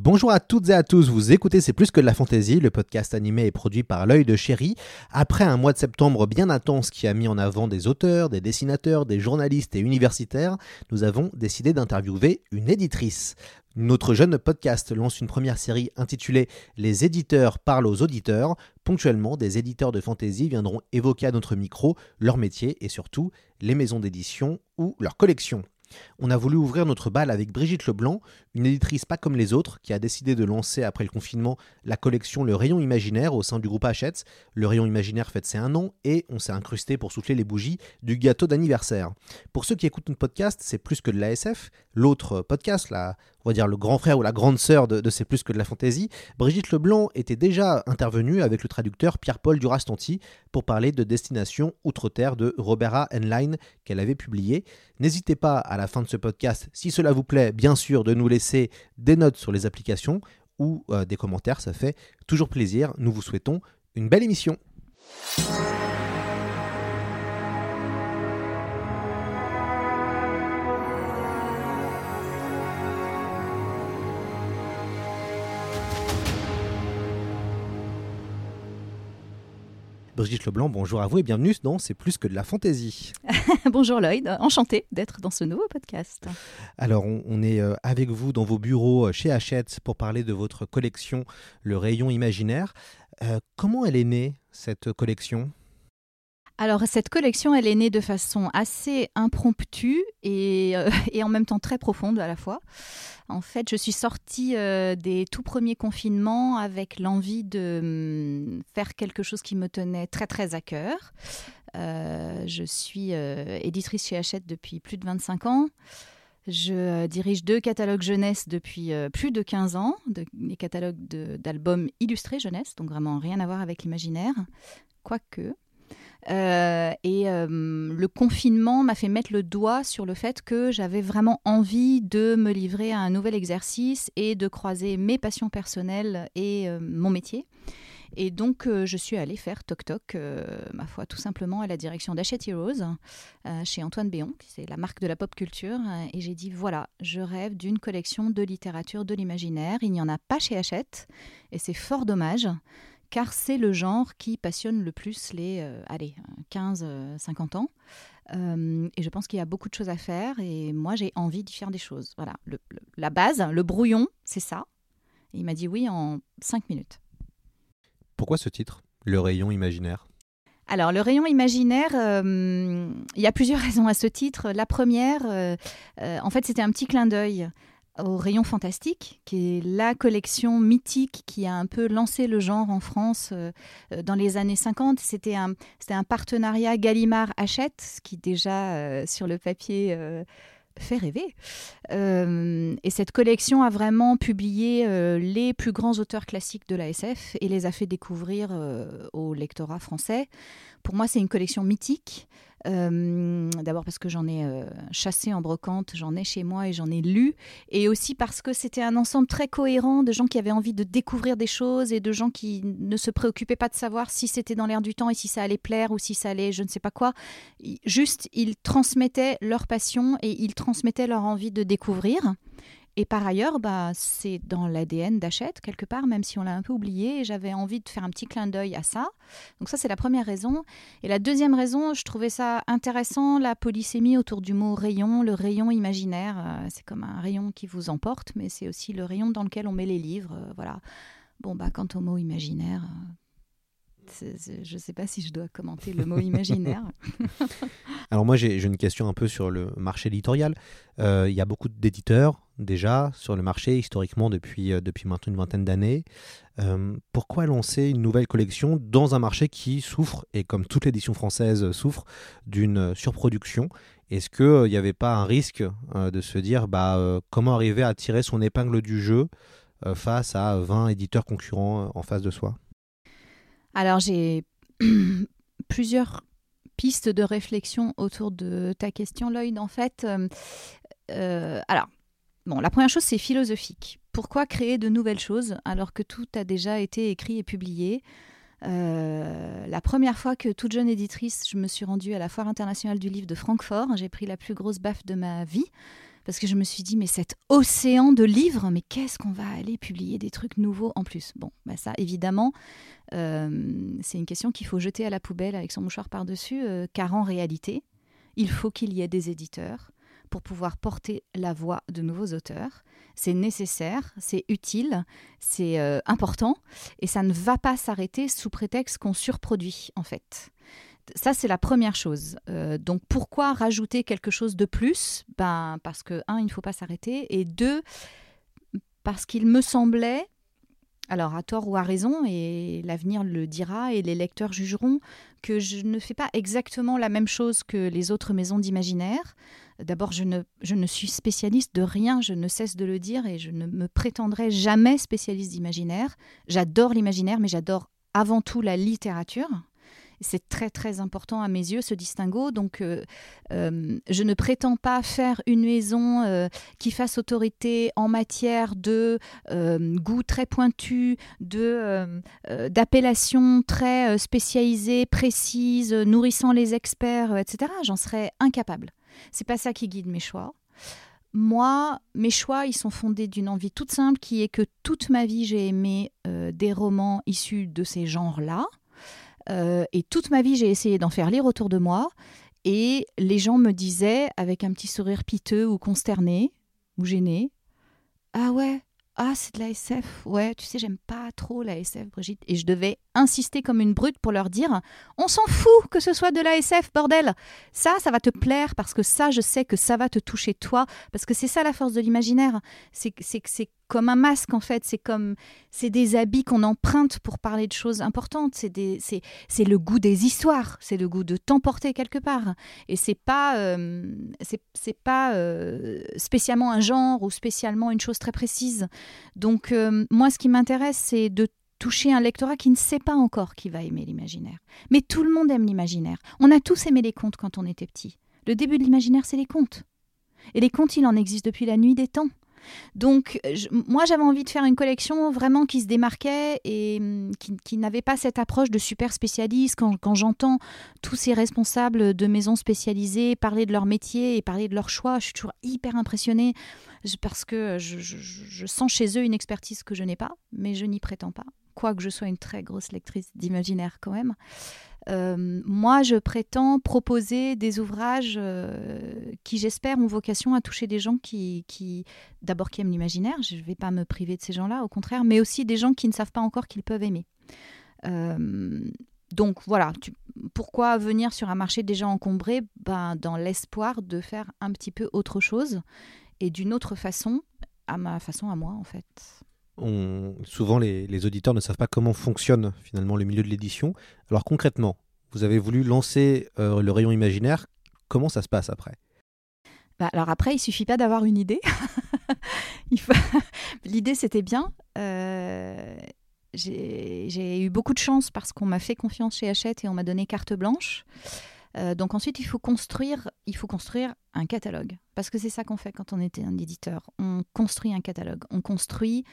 Bonjour à toutes et à tous, vous écoutez C'est plus que de la fantaisie, le podcast animé et produit par l'œil de chéri. Après un mois de septembre bien intense qui a mis en avant des auteurs, des dessinateurs, des journalistes et universitaires, nous avons décidé d'interviewer une éditrice. Notre jeune podcast lance une première série intitulée Les éditeurs parlent aux auditeurs. Ponctuellement, des éditeurs de fantasy viendront évoquer à notre micro leur métier et surtout les maisons d'édition ou leurs collections. On a voulu ouvrir notre bal avec Brigitte Leblanc, une éditrice pas comme les autres, qui a décidé de lancer après le confinement la collection Le Rayon Imaginaire au sein du groupe Hachette. Le Rayon Imaginaire fête ses un an et on s'est incrusté pour souffler les bougies du gâteau d'anniversaire. Pour ceux qui écoutent notre podcast, c'est plus que de l'ASF. L'autre podcast, on va dire le grand frère ou la grande sœur de, C'est plus que de la fantaisie, Brigitte Leblanc était déjà intervenue avec le traducteur Pierre-Paul Durastanti pour parler de Destination Outre-Terre de Robert A. Henlein qu'elle avait publié. N'hésitez pas à la fin de ce podcast, si cela vous plaît, bien sûr, de nous laisser des notes sur les applications ou euh, des commentaires, ça fait toujours plaisir. Nous vous souhaitons une belle émission. Brigitte Leblanc, bonjour à vous et bienvenue dans C'est plus que de la fantaisie. bonjour Lloyd, enchanté d'être dans ce nouveau podcast. Alors on, est euh, avec vous dans vos bureaux euh, chez Hachette pour parler de votre collection Le Rayon Imaginaire. Euh, comment elle est née cette collection? Alors cette collection, elle est née de façon assez impromptue et, et en même temps très profonde à la fois. En fait, je suis sortie euh, des tout premiers confinements avec l'envie de hum, faire quelque chose qui me tenait très très à cœur. Euh, je suis euh, éditrice chez Hachette depuis plus de 25 ans. Je dirige deux catalogues jeunesse depuis plus de 15 ans, des catalogues d'albums illustrés jeunesse, donc vraiment rien à voir avec l'imaginaire, quoique. Euh, et euh, le confinement m'a fait mettre le doigt sur le fait que j'avais vraiment envie de me livrer à un nouvel exercice et de croiser mes passions personnelles et euh, mon métier. Et donc, je suis allée faire Toc Toc, ma foi, tout simplement à la direction d'Hachette Heroes, chez Antoine Béon, qui c'est la marque de la pop culture. et j'ai dit voilà, je rêve d'une collection de littérature de l'imaginaire. Il n'y en a pas chez Hachette, et c'est fort dommage car c'est le genre qui passionne le plus les euh, allez, 15-50 euh, ans. Euh, et je pense qu'il y a beaucoup de choses à faire et moi j'ai envie d'y faire des choses. Voilà, la base, le brouillon, c'est ça. il m'a dit oui en 5 minutes. Pourquoi ce titre Le rayon imaginaire? Alors, le rayon imaginaire, il y a plusieurs raisons à ce titre. La première, en fait, c'était un petit clin d'œil au Rayon Fantastique, qui est la collection mythique qui a un peu lancé le genre en France euh, euh, dans les années 50. C'était un, partenariat Gallimard-Hachette, ce qui déjà euh, sur le papier fait rêver. et cette collection a vraiment publié les plus grands auteurs classiques de la SF et les a fait découvrir au lectorat français. Pour moi, c'est une collection mythique. Euh, d'abord parce que j'en ai euh, chassé en brocante, j'en ai chez moi et j'en ai lu. Et aussi parce que c'était un ensemble très cohérent de gens qui avaient envie de découvrir des choses et de gens qui ne se préoccupaient pas de savoir si c'était dans l'air du temps et si ça allait plaire ou si ça allait je ne sais pas quoi. Juste, ils transmettaient leur passion et ils transmettaient leur envie de découvrir. Et par ailleurs, bah, c'est dans l'ADN d'Achète, quelque part, même si on l'a un peu oublié. Et j'avais envie de faire un petit clin d'œil à ça. Donc ça, c'est la première raison. Et la deuxième raison, je trouvais ça intéressant, la polysémie autour du mot rayon, le rayon imaginaire. Euh, c'est comme un rayon qui vous emporte, mais c'est aussi le rayon dans lequel on met les livres. Euh, voilà. Bon, bah, quant au mot imaginaire... Euh, je ne sais pas si je dois commenter le mot imaginaire. Alors moi j'ai une question un peu sur le marché éditorial. Il y a beaucoup d'éditeurs, déjà sur le marché historiquement depuis, euh, depuis maintenant une vingtaine d'années. Euh, pourquoi lancer une nouvelle collection dans un marché qui souffre, et comme toute l'édition française souffre, d'une surproduction? Est-ce qu'il n'y avait pas un risque de se dire bah, comment arriver à tirer son épingle du jeu face à 20 éditeurs concurrents en face de soi? Alors j'ai plusieurs pistes de réflexion autour de ta question, Lloyd. En fait, euh, alors, la première chose, c'est philosophique. Pourquoi créer de nouvelles choses alors que tout a déjà été écrit et publié? Euh, la première fois que toute jeune éditrice, je me suis rendue à la Foire internationale du livre de Francfort, j'ai pris la plus grosse baffe de ma vie parce que je me suis dit mais cet océan de livres, mais qu'est-ce qu'on va aller publier des trucs nouveaux en plus? Bon, bah ça évidemment, euh, c'est une question qu'il faut jeter à la poubelle avec son mouchoir par-dessus, car en réalité, il faut qu'il y ait des éditeurs, pour pouvoir porter la voix de nouveaux auteurs. C'est nécessaire, c'est utile, c'est euh, important, et ça ne va pas s'arrêter sous prétexte qu'on surproduit, en fait. Ça, c'est la première chose. Euh, donc, pourquoi rajouter quelque chose de plus? Ben, Parce que, un, il ne faut pas s'arrêter, et deux, parce qu'il me semblait alors à tort ou à raison, et l'avenir le dira et les lecteurs jugeront, que je ne fais pas exactement la même chose que les autres maisons d'imaginaire. D'abord, je ne, je ne suis spécialiste de rien, je ne cesse de le dire, et je ne me prétendrai jamais spécialiste d'imaginaire. J'adore l'imaginaire, mais j'adore avant tout la littérature. C'est très très important à mes yeux ce distinguo. Donc euh, euh, je ne prétends pas faire une maison euh, qui fasse autorité en matière de goût très pointu, de d'appellation très spécialisée, précise, nourrissant les experts, etc. J'en serais incapable. C'est pas ça qui guide mes choix. Moi, mes choix, ils sont fondés d'une envie toute simple qui est que toute ma vie, j'ai aimé des romans issus de ces genres-là. Euh, et toute ma vie, j'ai essayé d'en faire lire autour de moi. Et les gens me disaient, avec un petit sourire piteux ou consterné, ou gêné, Ah ouais, ah, c'est de la SF. Ouais, tu sais, j'aime pas trop la SF, Brigitte. Et je devais insister comme une brute pour leur dire On s'en fout que ce soit de la SF, bordel Ça, ça va te plaire parce que ça, je sais que ça va te toucher toi. Parce que c'est ça la force de l'imaginaire. C'est c'est comme un masque en fait. C'est comme c'est des habits qu'on emprunte pour parler de choses importantes. C'est c'est le goût des histoires. C'est le goût de t'emporter quelque part. Et c'est pas euh, c'est pas euh, spécialement un genre ou spécialement une chose très précise. Donc euh, moi, ce qui m'intéresse, c'est de toucher un lectorat qui ne sait pas encore qui va aimer l'imaginaire. Mais tout le monde aime l'imaginaire. On a tous aimé les contes quand on était petit. Le début de l'imaginaire, c'est les contes. Et les contes, il en existe depuis la nuit des temps. Donc, moi, j'avais envie de faire une collection vraiment qui se démarquait et hum, qui, n'avait pas cette approche de super spécialiste. Quand, j'entends tous ces responsables de maisons spécialisées parler de leur métier et parler de leur choix, je suis toujours hyper impressionnée parce que je sens chez eux une expertise que je n'ai pas, mais je n'y prétends pas quoique je sois une très grosse lectrice d'imaginaire quand même. Euh, moi, je prétends proposer des ouvrages euh, qui, j'espère, ont vocation à toucher des gens qui, d'abord, qui aiment l'imaginaire. Je ne vais pas me priver de ces gens-là, au contraire, mais aussi des gens qui ne savent pas encore qu'ils peuvent aimer. Euh, donc voilà, pourquoi venir sur un marché déjà encombré? Ben, Dans l'espoir de faire un petit peu autre chose et d'une autre façon, à ma façon à moi en fait souvent les, auditeurs ne savent pas comment fonctionne finalement le milieu de l'édition. Alors concrètement, vous avez voulu lancer euh, le rayon imaginaire. Comment ça se passe après? Bah, alors après, il suffit pas d'avoir une idée. L'idée, c'était bien. Euh, j'ai eu beaucoup de chance parce qu'on m'a fait confiance chez Hachette et on m'a donné carte blanche. Euh, donc ensuite, il faut construire, il faut construire un catalogue parce que c'est ça qu'on fait quand on était un éditeur. On construit un catalogue, on construit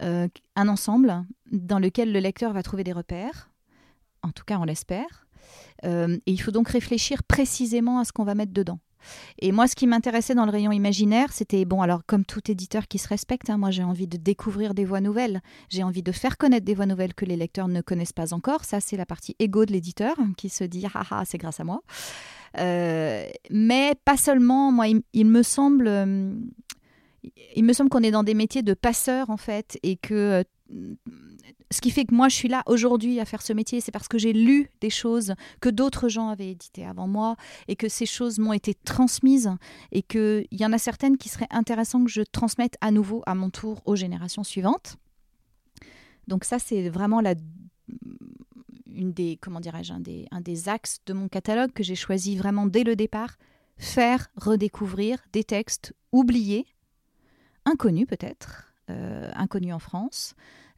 un ensemble dans lequel le lecteur va trouver des repères, en tout cas on l'espère, euh, et il faut donc réfléchir précisément à ce qu'on va mettre dedans. Et moi, ce qui m'intéressait dans le rayon imaginaire, c'était, bon, alors comme tout éditeur qui se respecte, hein, moi j'ai envie de découvrir des voix nouvelles, j'ai envie de faire connaître des voix nouvelles que les lecteurs ne connaissent pas encore. Ça, c'est la partie égo de l'éditeur qui se dit, ah ah, c'est grâce à moi. Euh, mais pas seulement, moi, il me semble il me semble qu'on est dans des métiers de passeurs en fait et que euh, ce qui fait que moi je suis là aujourd'hui à faire ce métier, c'est parce que j'ai lu des choses que d'autres gens avaient éditées avant moi et que ces choses m'ont été transmises et qu'il y en a certaines qui seraient intéressantes que je transmette à nouveau à mon tour aux générations suivantes. Donc ça c'est vraiment la une des comment dirais-je un des, un des axes de mon catalogue que j'ai choisi vraiment dès le départ faire redécouvrir des textes oubliés inconnus peut-être euh, en France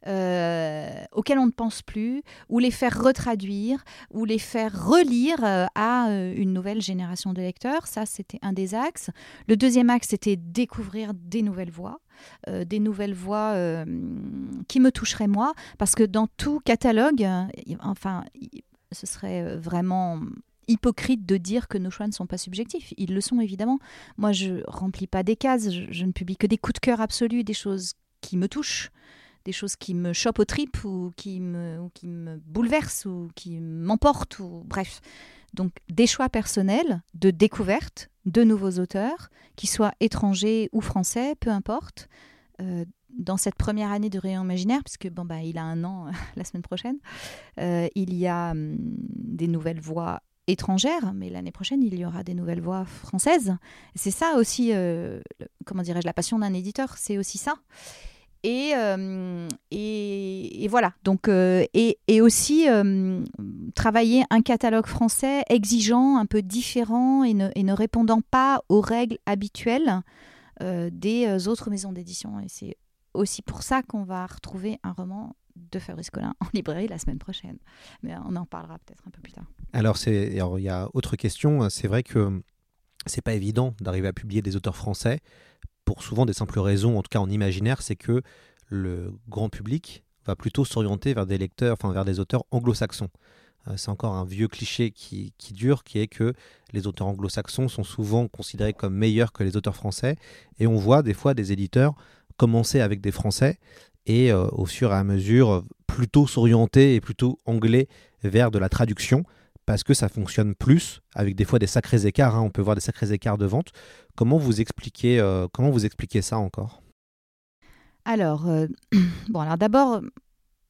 euh, auxquels on ne pense plus, ou les faire retraduire, ou les faire relire euh, à euh, une nouvelle génération de lecteurs. Ça, c'était un des axes. Le deuxième axe, c'était découvrir des nouvelles voix, euh, des nouvelles voix qui me toucheraient moi, parce que dans tout catalogue, enfin, ce serait vraiment hypocrite de dire que nos choix ne sont pas subjectifs. Ils le sont évidemment. Moi, je remplis pas des cases, je, ne publie que des coups de cœur absolus, des choses qui me touchent, des choses qui me chopent aux tripes ou qui me, ou qui me bouleversent ou qui m'emportent, ou bref. Donc des choix personnels de découverte de nouveaux auteurs, qu'ils soient étrangers ou français, peu importe. Euh, dans cette première année de Rayon Imaginaire, puisque bon, bah, il a un an la semaine prochaine, euh, il y a hum, des nouvelles voix étrangères, mais l'année prochaine, il y aura des nouvelles voix françaises. C'est ça aussi, euh, comment dirais-je, la passion d'un éditeur, c'est aussi ça. Et, euh, et, voilà, donc, euh, et, et aussi travailler un catalogue français exigeant, un peu différent et ne, et ne répondant pas aux règles habituelles des autres maisons d'édition. Et c'est aussi pour ça qu'on va retrouver un roman de Fabrice Collin en librairie la semaine prochaine. Mais on en parlera peut-être un peu plus tard. Alors, il y a autre question. C'est vrai que c'est pas évident d'arriver à publier des auteurs français pour souvent des simples raisons, en tout cas en imaginaire, c'est que le grand public va plutôt s'orienter vers des lecteurs, enfin vers des auteurs anglo-saxons. Euh, c'est encore un vieux cliché qui, qui dure, qui est que les auteurs anglo-saxons sont souvent considérés comme meilleurs que les auteurs français. Et on voit des fois des éditeurs commencer avec des français et euh, au fur et à mesure plutôt s'orienter et plutôt anglais vers de la traduction parce que ça fonctionne plus avec des fois des sacrés écarts. hein. On peut voir des sacrés écarts de vente. Comment vous expliquez, euh, comment vous expliquez ça encore? Alors, euh, bon, alors d'abord,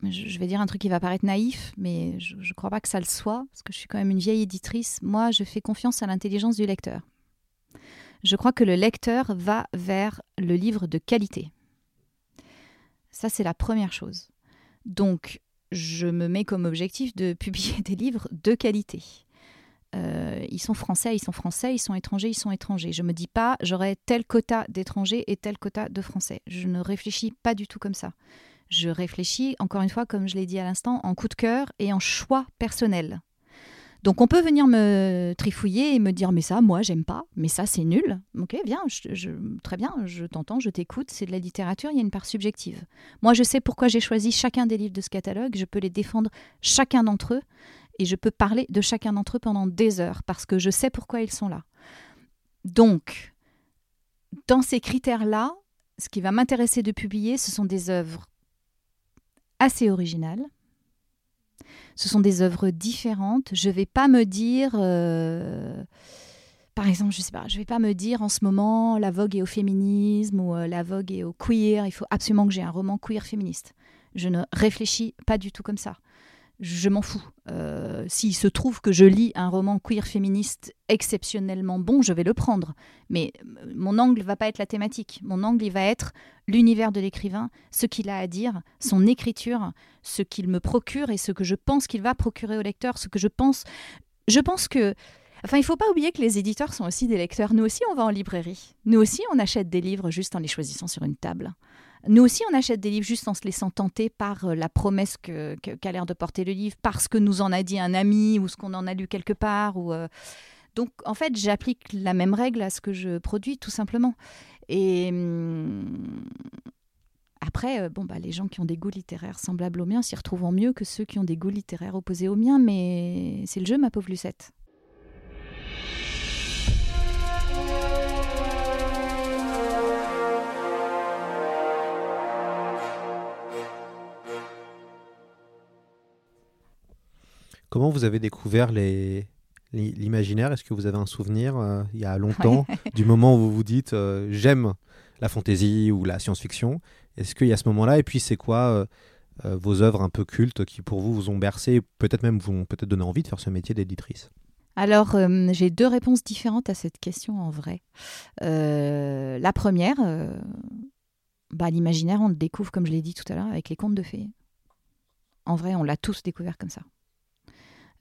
je vais dire un truc qui va paraître naïf, mais je ne crois pas que ça le soit, parce que je suis quand même une vieille éditrice. Moi, je fais confiance à l'intelligence du lecteur. Je crois que le lecteur va vers le livre de qualité. Ça, c'est la première chose. Donc, je me mets comme objectif de publier des livres de qualité. Euh, ils sont français, ils sont français, ils sont étrangers, ils sont étrangers. Je me dis pas j'aurai tel quota d'étrangers et tel quota de français. Je ne réfléchis pas du tout comme ça. Je réfléchis, encore une fois, comme je l'ai dit à l'instant, en coup de cœur et en choix personnel. Donc on peut venir me trifouiller et me dire mais ça, moi j'aime pas, mais ça c'est nul. Ok, bien, très bien, je t'entends, je t'écoute, c'est de la littérature, il y a une part subjective. Moi je sais pourquoi j'ai choisi chacun des livres de ce catalogue, je peux les défendre chacun d'entre eux et je peux parler de chacun d'entre eux pendant des heures parce que je sais pourquoi ils sont là. Donc, dans ces critères-là, ce qui va m'intéresser de publier, ce sont des œuvres assez originales. Ce sont des œuvres différentes. Je ne vais pas me dire, euh, par exemple, je sais pas, je vais pas me dire en ce moment la vogue est au féminisme ou euh, la vogue est au queer. Il faut absolument que j'ai un roman queer féministe. Je ne réfléchis pas du tout comme ça je m'en fous. Euh, S'il se trouve que je lis un roman queer féministe exceptionnellement bon, je vais le prendre. Mais euh, mon angle va pas être la thématique. Mon angle, il va être l'univers de l'écrivain, ce qu'il a à dire, son écriture, ce qu'il me procure et ce que je pense qu'il va procurer au lecteur, ce que je pense. Je pense que. Enfin, il faut pas oublier que les éditeurs sont aussi des lecteurs. Nous aussi, on va en librairie. Nous aussi, on achète des livres juste en les choisissant sur une table. Nous aussi, on achète des livres juste en se laissant tenter par euh, la promesse qu'a l'air de porter le livre, parce que nous en a dit un ami ou ce qu'on en a lu quelque part. Euh, Donc, en fait, j'applique la même règle à ce que je produis, tout simplement. Et hum, après, euh, bon, bah, les gens qui ont des goûts littéraires semblables aux miens s'y retrouvent mieux que ceux qui ont des goûts littéraires opposés aux miens, mais c'est le jeu, ma pauvre Lucette. Comment vous avez découvert les l'imaginaire? Est-ce que vous avez un souvenir euh, il y a longtemps du moment où vous vous dites euh, j'aime la fantaisie ou la science-fiction? Est-ce qu'il y a ce moment-là? Et puis c'est quoi euh, vos œuvres un peu cultes qui pour vous vous ont bercé, peut-être même vous ont peut-être donné envie de faire ce métier d'éditrice? Alors, j'ai deux réponses différentes à cette question en vrai. La première, bah, l'imaginaire, on le découvre, comme je l'ai dit tout à l'heure, avec les contes de fées. En vrai, on l'a tous découvert comme ça.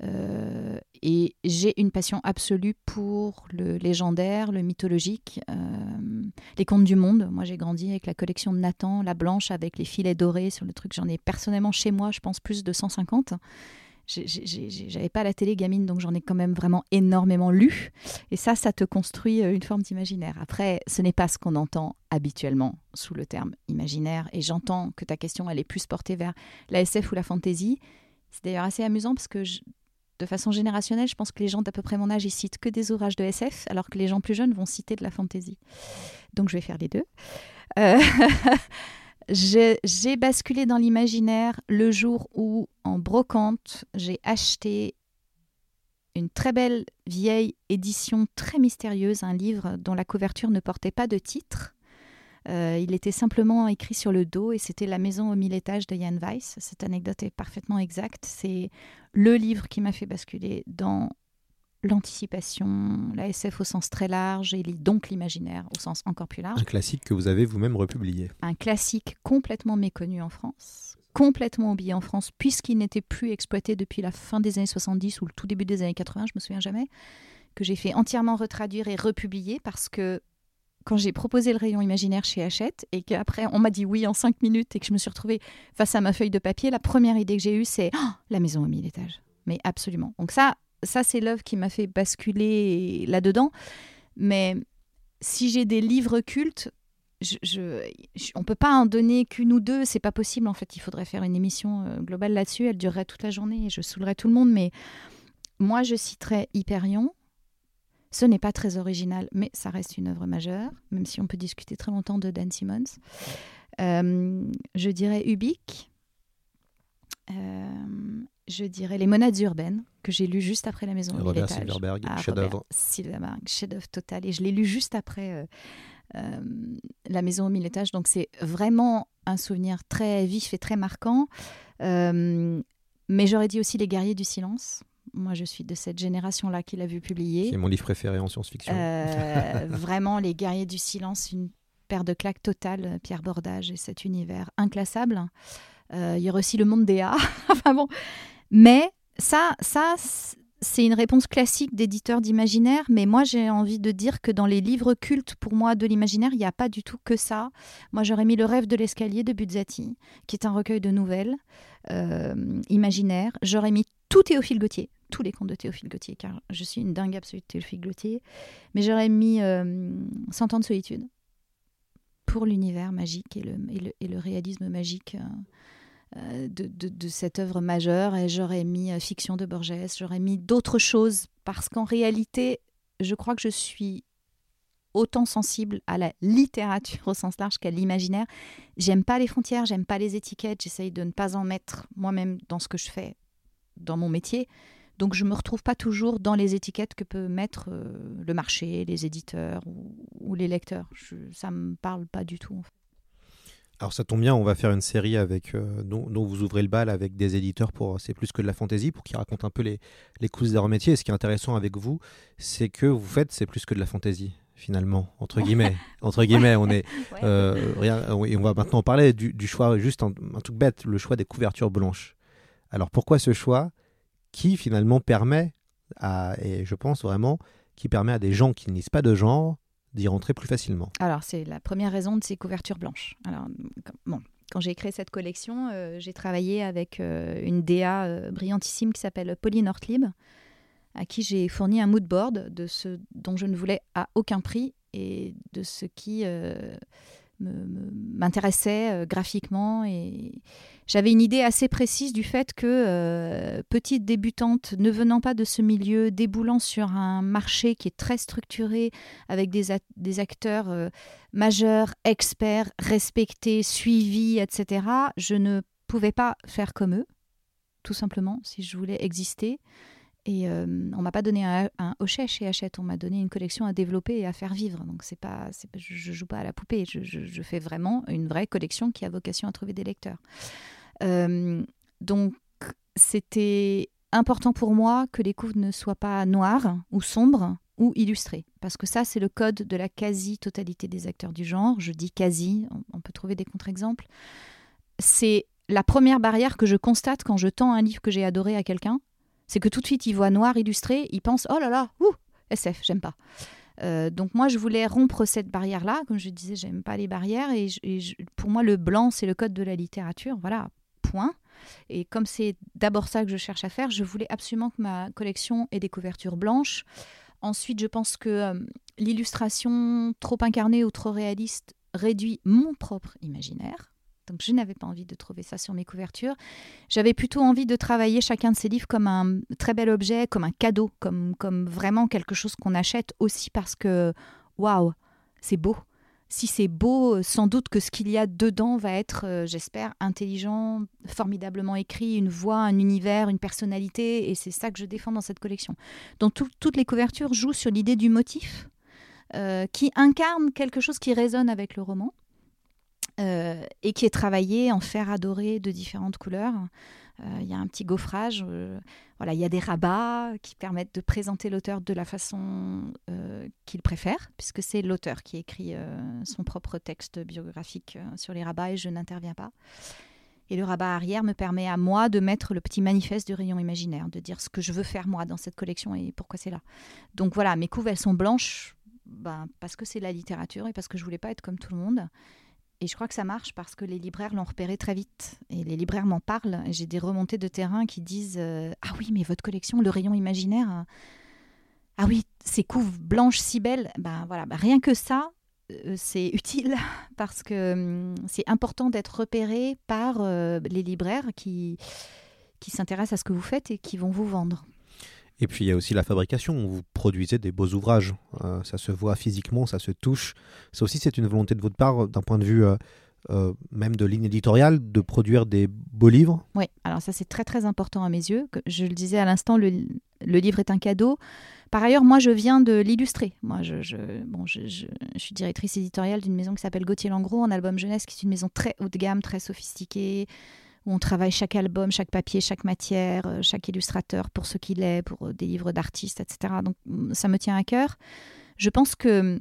Euh, et j'ai une passion absolue pour le légendaire, le mythologique, euh, les contes du monde. Moi, j'ai grandi avec la collection de Nathan, la blanche avec les filets dorés sur le truc. J'en ai personnellement chez moi, je pense, plus de 150. J'ai- j'ai- j'ai- J'avais pas la télé gamine, donc j'en ai quand même vraiment énormément lu. Et ça, ça te construit euh, une forme d'imaginaire. Après, ce n'est pas ce qu'on entend habituellement sous le terme imaginaire. Et j'entends que ta question, elle est plus portée vers la SF ou la fantasy. C'est d'ailleurs assez amusant parce que je- de façon générationnelle, je pense que les gens d'à peu près mon âge, ils citent que des ouvrages de SF, alors que les gens plus jeunes vont citer de la fantasy. Donc je vais faire les deux. Euh, j'ai basculé dans l'imaginaire le jour où, en brocante, j'ai acheté une très belle vieille édition très mystérieuse, un livre dont la couverture ne portait pas de titre. Euh, il était simplement écrit sur le dos et c'était La maison au mille étages de Jan Weiss. Cette anecdote est parfaitement exacte. C'est le livre qui m'a fait basculer dans l'anticipation, la SF au sens très large et donc l'imaginaire au sens encore plus large Un classique que vous avez vous-même republié. un classique complètement méconnu en France, complètement oublié en France, puisqu'il n'était plus exploité depuis la fin des années 70 ou le tout début des années 80, je me souviens jamais, que j'ai fait entièrement retraduire et republier parce que quand j'ai proposé le rayon imaginaire chez Hachette et qu'après on m'a dit oui en cinq minutes et que je me suis retrouvée face à ma feuille de papier, la première idée que j'ai eue c'est Oh, la maison aux mille étages. Mais absolument. Donc ça, ça c'est l'œuvre qui m'a fait basculer là-dedans. Mais si j'ai des livres cultes, je- je- on peut pas en donner qu'une ou deux, c'est pas possible en fait. Il faudrait faire une émission euh, globale là-dessus, elle durerait toute la journée et je saoulerais tout le monde. Mais moi, je citerais Hyperion. Ce n'est pas très original, mais ça reste une œuvre majeure, même si on peut discuter très longtemps de Dan Simmons. Euh, je dirais Ubik. Euh, je dirais Les Monades urbaines, que j'ai lu juste après La Maison au Robert. Silverberg, Ah, chef-d'œuvre. Silverberg, chef-d'œuvre total. Et je l'ai lu juste après euh, euh, La Maison au Mille Étages. Donc c'est vraiment un souvenir très vif et très marquant. Mais j'aurais dit aussi Les Guerriers du Silence. Moi, je suis de cette génération-là qui l'a vu publier. C'est mon livre préféré en science-fiction. Euh, vraiment, Les Guerriers du Silence, une paire de claques totale, Pierre Bordage et cet univers inclassable. Euh, il y aurait aussi Le Monde des A. enfin bon. Mais ça, ça c'est une réponse classique d'éditeur d'imaginaire, mais moi j'ai envie de dire que dans les livres cultes pour moi de l'imaginaire, il n'y a pas du tout que ça. Moi j'aurais mis Le rêve de l'escalier de Buzzati, qui est un recueil de nouvelles euh, imaginaires. J'aurais mis tout Théophile Gautier, tous les contes de Théophile Gautier, car je suis une dingue absolue de Théophile Gautier. Mais j'aurais mis euh, Cent ans de solitude pour l'univers magique et le, réalisme magique. euh, euh, de cette œuvre majeure et j'aurais mis euh, Fiction de Borges, j'aurais mis d'autres choses parce qu'en réalité, je crois que je suis autant sensible à la littérature au sens large qu'à l'imaginaire. J'aime pas les frontières, j'aime pas les étiquettes, j'essaye de ne pas en mettre moi-même dans ce que je fais, dans mon métier. Donc je me retrouve pas toujours dans les étiquettes que peut mettre euh, le marché, les éditeurs ou, ou les lecteurs. Je, ça me parle pas du tout. En fait. Alors ça tombe bien, on va faire une série avec euh, dont, dont vous ouvrez le bal avec des éditeurs pour c'est plus que de la fantaisie pour qu'ils racontent un peu les, les coulisses de leur métier. Et ce qui est intéressant avec vous, c'est que vous faites c'est plus que de la fantaisie finalement entre guillemets entre guillemets on est euh, rien oui, on va maintenant parler du, du choix juste un, un truc bête le choix des couvertures blanches alors pourquoi ce choix? Qui finalement permet à et je pense vraiment qui permet à des gens qui ne lisent pas de genre d'y rentrer plus facilement Alors, c'est la première raison de ces couvertures blanches. Alors, bon, quand j'ai créé cette collection, euh, j'ai travaillé avec euh, une DA euh, brillantissime qui s'appelle Pauline Ortlib, à qui j'ai fourni un mood board de ce dont je ne voulais à aucun prix et de ce qui m'intéressait euh, graphiquement. Et j'avais une idée assez précise du fait que, euh, petite débutante, ne venant pas de ce milieu, déboulant sur un marché qui est très structuré, avec des, des acteurs euh, majeurs, experts, respectés, suivis, etc., je ne pouvais pas faire comme eux, tout simplement, si je voulais exister. Et euh, on m'a pas donné un, un hochet chez Hachette, on m'a donné une collection à développer et à faire vivre. Donc c'est pas, je, je joue pas à la poupée, je, fais vraiment une vraie collection qui a vocation à trouver des lecteurs. Euh, donc, c'était important pour moi que les couves ne soient pas noires ou sombres ou illustrées. Parce que ça, c'est le code de la quasi-totalité des acteurs du genre. Je dis quasi, on peut trouver des contre-exemples. C'est la première barrière que je constate quand je tends un livre que j'ai adoré à quelqu'un. C'est que tout de suite, il voit noir illustré, il pense Oh là là, ouh, SF, j'aime pas. Euh, donc moi, je voulais rompre cette barrière-là. Comme je disais, j'aime pas les barrières. Et, pour moi, le blanc, c'est le code de la littérature. Voilà, point. Et comme c'est d'abord ça que je cherche à faire, je voulais absolument que ma collection ait des couvertures blanches. Ensuite, je pense que euh, l'illustration trop incarnée ou trop réaliste réduit mon propre imaginaire. Donc je n'avais pas envie de trouver ça sur mes couvertures. J'avais plutôt envie de travailler chacun de ces livres comme un très bel objet, comme un cadeau, comme, vraiment quelque chose qu'on achète aussi parce que, waouh, c'est beau. Si c'est beau, euh, sans doute que ce qu'il y a dedans va être, euh, j'espère, intelligent, formidablement écrit, une voix, un univers, une personnalité, et c'est ça que je défends dans cette collection. Donc tout- toutes les couvertures jouent sur l'idée du motif, euh, qui incarne quelque chose qui résonne avec le roman. Euh, et qui est travaillé en fer adoré de différentes couleurs. Euh, Il y a un petit gaufrage, euh, voilà, il y a des rabats qui permettent de présenter l'auteur de la façon qu'il préfère, puisque c'est l'auteur qui écrit son propre texte biographique sur les rabats et je n'interviens pas. Et le rabat arrière me permet à moi de mettre le petit manifeste du rayon imaginaire, de dire ce que je veux faire moi dans cette collection et pourquoi c'est là. Donc voilà, mes couves, elles sont blanches ben, parce que c'est de la littérature et parce que je voulais pas être comme tout le monde. Et je crois que ça marche parce que les libraires l'ont repéré très vite. Et les libraires m'en parlent. J'ai des remontées de terrain qui disent euh, Ah oui, mais votre collection, le rayon imaginaire, euh, ah oui, ces couves blanches si belles. Ben voilà, ben rien que ça, euh, c'est utile parce que hum, c'est important d'être repéré par euh, les libraires qui s'intéressent à ce que vous faites et qui vont vous vendre. Et puis il y a aussi la fabrication. Vous produisez des beaux ouvrages. Euh, ça se voit physiquement, ça se touche. Ça aussi, c'est une volonté de votre part, euh, d'un point de vue euh, même de ligne éditoriale, de produire des beaux livres? Oui, alors ça c'est très très important à mes yeux. Je le disais à l'instant, le, le livre est un cadeau. Par ailleurs, moi je viens de l'illustrer. Moi je, je- bon, je, je- je suis directrice éditoriale d'une maison qui s'appelle Gauthier Langros en album jeunesse, qui est une maison très haut de gamme, très sophistiquée, où on travaille chaque album, chaque papier, chaque matière, euh, chaque illustrateur pour ce qu'il est, pour euh, des livres d'artistes, etc. Donc mm, ça me tient à cœur. Je pense que euh,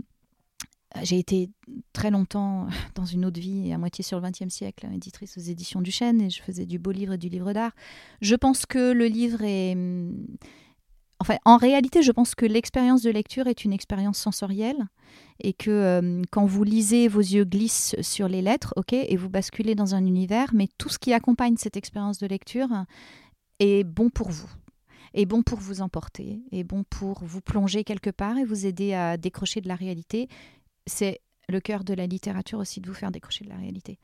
j'ai été très longtemps dans une autre vie, à moitié sur le XXe siècle, éditrice aux éditions du Chêne, et je faisais du beau livre et du livre d'art. Je pense que le livre est... en réalité, je pense que l'expérience de lecture est une expérience sensorielle et que euh, quand vous lisez, vos yeux glissent sur les lettres, ok, et vous basculez dans un univers, mais tout ce qui accompagne cette expérience de lecture est bon pour vous, est bon pour vous emporter, est bon pour vous plonger quelque part et vous aider à décrocher de la réalité. C'est le cœur de la littérature aussi de vous faire décrocher de la réalité.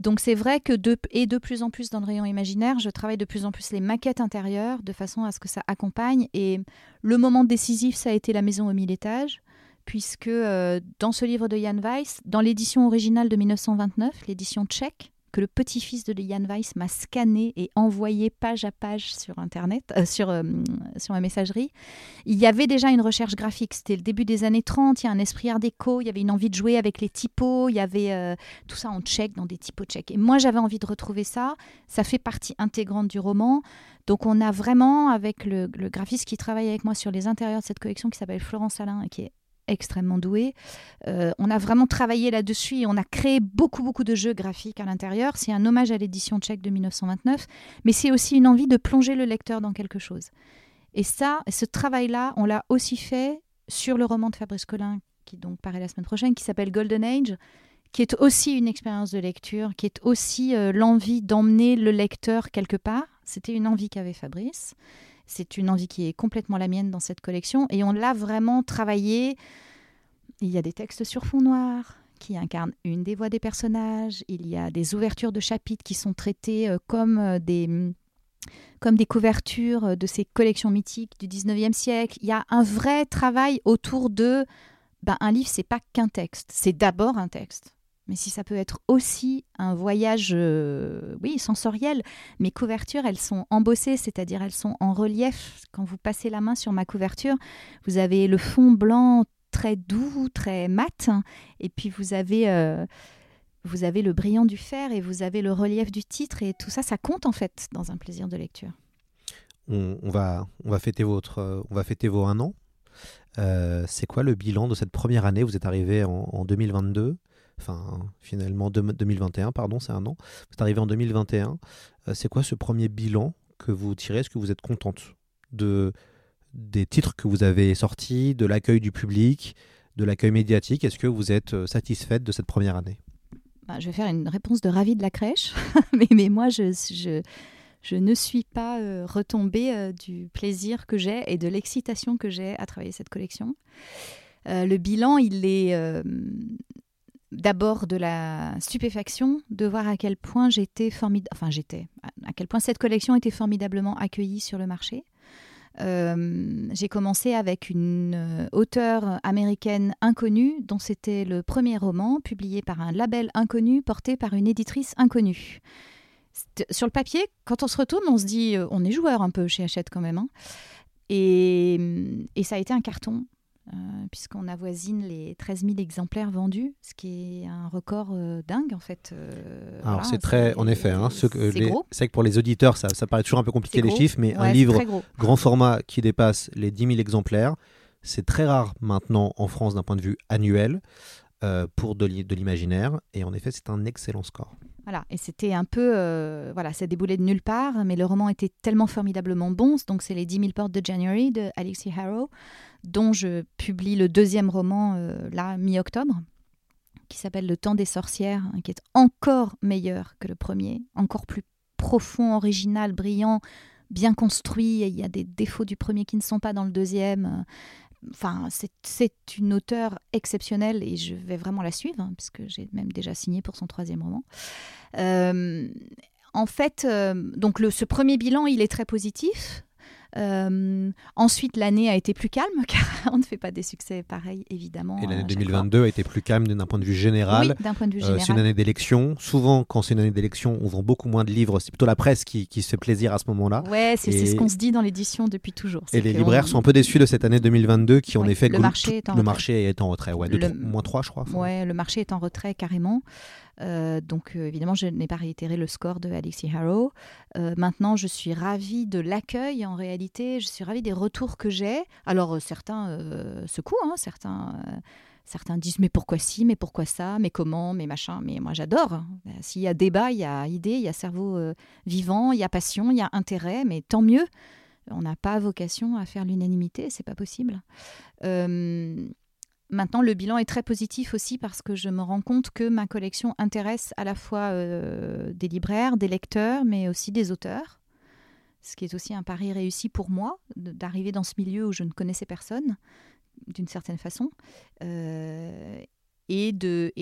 Donc c'est vrai que et de plus en plus dans le rayon imaginaire, je travaille de plus en plus les maquettes intérieures de façon à ce que ça accompagne. Et le moment décisif, ça a été la maison aux mille étages, puisque euh, dans ce livre de Jan Weiss, dans l'édition originale de 1929, l'édition tchèque, que le petit-fils de Jan Weiss m'a scanné et envoyé page à page sur Internet, euh, sur, euh, ma messagerie, il y avait déjà une recherche graphique. C'était le début des années 30, il y a un esprit art déco, il y avait une envie de jouer avec les typos, il y avait euh, tout ça en tchèque, dans des typos tchèques. Et moi, j'avais envie de retrouver ça. Ça fait partie intégrante du roman. Donc, on a vraiment, avec le, le graphiste qui travaille avec moi sur les intérieurs de cette collection, qui s'appelle Florence Alain, et qui est extrêmement doué. Euh, on a vraiment travaillé là-dessus et on a créé beaucoup, beaucoup de jeux graphiques à l'intérieur. C'est un hommage à l'édition tchèque de 1929, mais c'est aussi une envie de plonger le lecteur dans quelque chose. Et ça, ce travail-là, on l'a aussi fait sur le roman de Fabrice Collin, qui donc paraît la semaine prochaine, qui s'appelle Golden Age, qui est aussi une expérience de lecture, qui est aussi euh, l'envie d'emmener le lecteur quelque part. C'était une envie qu'avait Fabrice. C'est une envie qui est complètement la mienne dans cette collection. Et on l'a vraiment travaillé. Il y a des textes sur fond noir qui incarnent une des voix des personnages. Il y a des ouvertures de chapitres qui sont traitées euh, comme euh, des comme des couvertures de ces collections mythiques du 19e siècle. Il y a un vrai travail autour de ben, un livre, c'est pas qu'un texte, c'est d'abord un texte. Mais si ça peut être aussi un voyage, euh, oui, sensoriel, mes couvertures, elles sont embossées, c'est-à-dire elles sont en relief. Quand vous passez la main sur ma couverture, vous avez le fond blanc très doux, très mat, et puis vous avez euh, vous avez le brillant du fer et vous avez le relief du titre et tout ça, ça compte en fait dans un plaisir de lecture. On, va, on, va fêter votre, on va fêter vos un an. Euh, c'est quoi le bilan de cette première année? Vous êtes arrivé en, en 2022, enfin finalement de- 2021, pardon, c'est un an. Vous êtes arrivé en 2021. Euh, c'est quoi ce premier bilan que vous tirez? Est-ce que vous êtes contente de, des titres que vous avez sortis, de l'accueil du public, de l'accueil médiatique? Est-ce que vous êtes euh, satisfaite de cette première année? Bah, je vais faire une réponse de ravi de la crèche, mais, moi, je, ne suis pas euh, retombée du plaisir que j'ai et de l'excitation que j'ai à travailler cette collection. Le bilan, il est d'abord de la stupéfaction de voir à quel point j'étais formidable, enfin j'étais, à- quel point cette collection était formidablement accueillie sur le marché. Euh, j'ai commencé avec une euh, auteure américaine inconnue dont c'était le premier roman publié par un label inconnu porté par une éditrice inconnue. Sur le papier, quand on se retourne, on se dit euh, on est joueur un peu chez Hachette quand même. hein. Et, et ça a été un carton. Euh, puisqu'on avoisine les 13 000 exemplaires vendus, ce qui est un record euh, dingue en fait. euh, Alors voilà, c'est très, en effet, hein, c'est vrai que pour les auditeurs, ça, ça paraît toujours un peu compliqué les chiffres, mais Ouais, un livre grand format qui dépasse les 10 000 exemplaires, c'est très rare maintenant en France d'un point de vue annuel euh, pour de l'imaginaire, et en effet c'est un excellent score. Voilà, et c'était un peu, euh, voilà, ça déboulait de nulle part, mais le roman était tellement formidablement bon. Donc c'est les 10 000 portes de January de Alexis Harrow, dont je publie le deuxième roman euh, là mi-octobre, qui s'appelle Le temps des sorcières, hein, qui est encore meilleur que le premier, encore plus profond, original, brillant, bien construit. Et il y a des défauts du premier qui ne sont pas dans le deuxième. Enfin, c'est- une auteure exceptionnelle et je vais vraiment la suivre, hein, puisque j'ai même déjà signé pour son troisième roman. Euh, en fait, euh, donc le, ce premier bilan, il est très positif. Euh, ensuite, l'année a été plus calme, car on ne fait pas des succès pareils, évidemment. Et l'année chaque 2022 a été plus calme d'un point de vue général. Oui, d'un point de vue Euh, général. c'est une année d'élection. Souvent, quand c'est une année d'élection, on vend beaucoup moins de livres. C'est plutôt la presse qui, qui se fait plaisir à ce moment-là. Ouais, c'est Et- ce qu'on se dit dans l'édition depuis toujours. Et les libraires on- sont un peu déçus de cette année 2022 qui, en Oui, effet, le marché est en le retrait. marché est en retrait. Ouais, de Le- moins 3, je crois. Enfin, Ouais, le marché est en retrait carrément. Euh, donc euh, évidemment, je n'ai pas réitéré le score de Alexis Harrow. Euh, maintenant, je suis ravie de l'accueil en réalité. Je suis ravie des retours que j'ai. Alors certains secouent, hein, certains. Certains disent mais pourquoi ci, mais pourquoi ça, mais comment, mais machin. Mais moi j'adore. hein. S'il y a débat, il y a idée, il y a cerveau vivant, il y a passion, il y a intérêt, mais tant mieux. On n'a pas vocation à faire l'unanimité, c'est pas possible. Maintenant, le bilan est très positif aussi parce que je me rends compte que ma collection intéresse à la fois euh, des libraires, des lecteurs, mais aussi des auteurs. Ce qui est aussi un pari réussi pour moi, d'arriver dans ce milieu où je ne connaissais personne, d'une certaine façon, euh, et, de,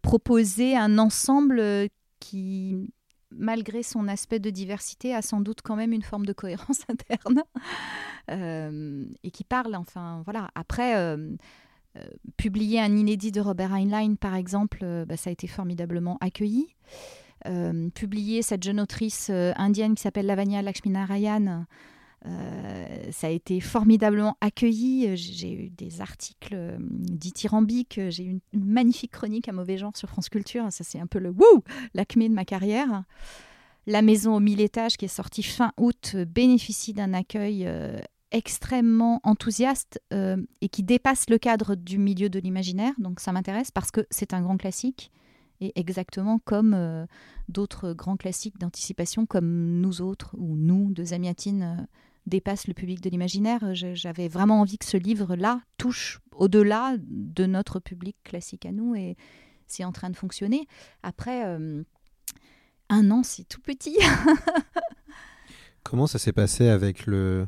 proposer un ensemble qui, malgré son aspect de diversité, a sans doute quand même une forme de cohérence interne, euh, et qui parle, enfin, voilà. Après... euh, publier un inédit de Robert Heinlein, par exemple, euh, bah, ça a été formidablement accueilli. Euh, publier cette jeune autrice indienne qui s'appelle Lavanya Lakshminarayan, euh, ça a été formidablement accueilli. J'ai eu des articles dithyrambiques, j'ai eu une, magnifique chronique à mauvais genre sur France Culture. Ça, c'est un peu le wouh, l'acmé de ma carrière. La maison aux mille étages, qui est sortie fin août, bénéficie d'un accueil extrêmement enthousiaste euh, et qui dépasse le cadre du milieu de l'imaginaire. Donc ça m'intéresse parce que c'est un grand classique et exactement comme euh, d'autres grands classiques d'anticipation comme nous autres ou nous, deux amiatines, euh, dépassent le public de l'imaginaire. J'avais vraiment envie que ce livre-là touche au-delà de notre public classique à nous et c'est en train de fonctionner. Après, euh, un an, c'est tout petit. Comment ça s'est passé avec le,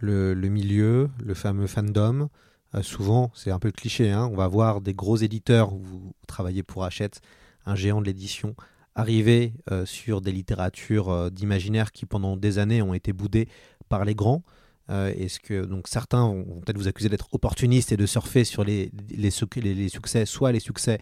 le, milieu, le fameux fandom Euh, Souvent, c'est un peu cliché, hein, on va voir des gros éditeurs, vous travaillez pour Hachette, un géant de l'édition, arriver euh, sur des littératures euh, d'imaginaire qui pendant des années ont été boudées par les grands. Euh, Est-ce que donc certains vont peut-être vous accuser d'être opportuniste et de surfer sur les, les, suc- les- les succès, soit les succès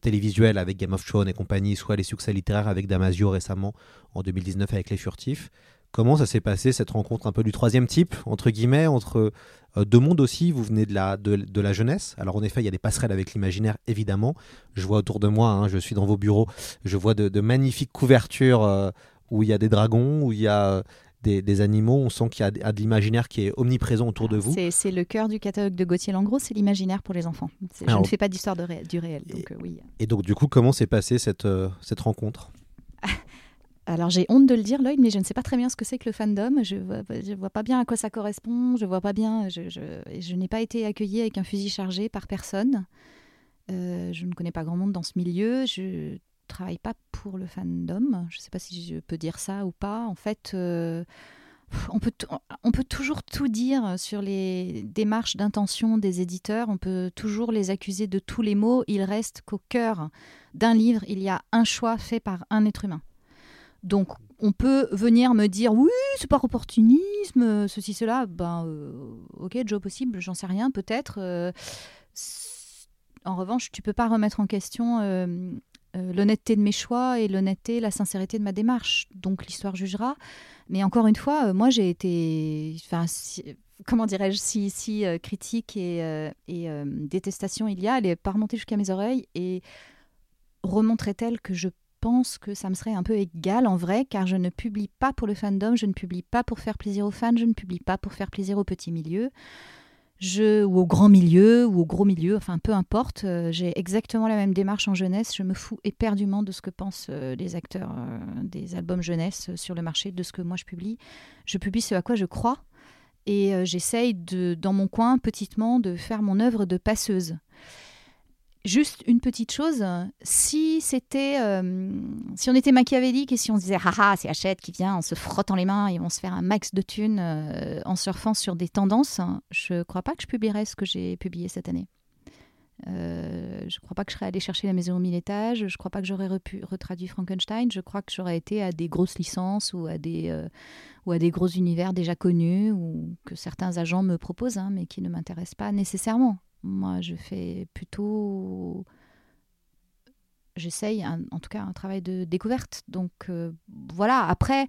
télévisuels avec Game of Thrones et compagnie, soit les succès littéraires avec Damasio récemment en 2019 avec Les Furtifs. Comment ça s'est passé cette rencontre un peu du troisième type, entre guillemets, entre euh, deux mondes aussi Vous venez de la, de, de la jeunesse. Alors en effet, il y a des passerelles avec l'imaginaire, évidemment. Je vois autour de moi, hein, je suis dans vos bureaux, je vois de, de magnifiques couvertures euh, où il y a des dragons, où il y a euh, des, des animaux. On sent qu'il y a de, l'imaginaire qui est omniprésent autour de vous. C'est- le cœur du catalogue de Gauthier Langros, c'est l'imaginaire pour les enfants. Je Alors- ne fais pas d'histoire ré- du réel, donc euh, oui. Et donc du coup, comment s'est passée cette, euh, cette rencontre? Alors j'ai honte de le dire, Lloyd, mais je ne sais pas très bien ce que c'est que le fandom. Je je vois pas bien à quoi ça correspond. Je vois pas bien. Je, n'ai pas été accueillie avec un fusil chargé par personne. Euh, je ne connais pas grand monde dans ce milieu. Je travaille pas pour le fandom. Je ne sais pas si je peux dire ça ou pas. En fait, euh, on peut, on peut toujours tout dire sur les démarches d'intention des éditeurs. On peut toujours les accuser de tous les maux. Il reste qu'au cœur d'un livre, il y a un choix fait par un être humain. Donc, on peut venir me dire oui, c'est par opportunisme, ceci, cela. Ben, euh, ok, job possible, j'en sais rien, peut-être. euh, en revanche, tu peux pas remettre en question euh, euh, l'honnêteté de mes choix et l'honnêteté, la sincérité de ma démarche. Donc, l'histoire jugera. Mais encore une fois, moi, j'ai été. Comment dirais-je, si, si critique et, et détestation il y a, elle n'est pas remontée jusqu'à mes oreilles et remontrait-elle que je pense que ça me serait un peu égal en vrai, car je ne publie pas pour le fandom, je ne publie pas pour faire plaisir aux fans, je ne publie pas pour faire plaisir au petit milieu, je, ou au grand milieu, ou au gros milieu, enfin peu importe. euh, J'ai exactement la même démarche en jeunesse. Je me fous éperdument de ce que pensent euh, les acteurs euh, des albums jeunesse sur le marché, de ce que moi je publie. Je publie ce à quoi je crois. Et j'essaye, dans mon coin, petitement, de faire mon œuvre de passeuse. Juste une petite chose, si c'était, euh, si on était machiavélique et si on se disait, haha, c'est Hachette qui vient en se frottant les mains et on se faire un max de thunes euh, en surfant sur des tendances, je crois pas que je publierais ce que j'ai publié cette année. Euh, je crois pas que je serais allée chercher la maison au mille étages. Je crois pas que j'aurais retraduit Frankenstein. Je crois que j'aurais été à des grosses licences ou à des euh, ou à des gros univers déjà connus ou que certains agents me proposent, hein, mais qui ne m'intéressent pas nécessairement. Moi, je fais plutôt j'essaye en tout cas un travail de découverte. Donc euh, voilà, après,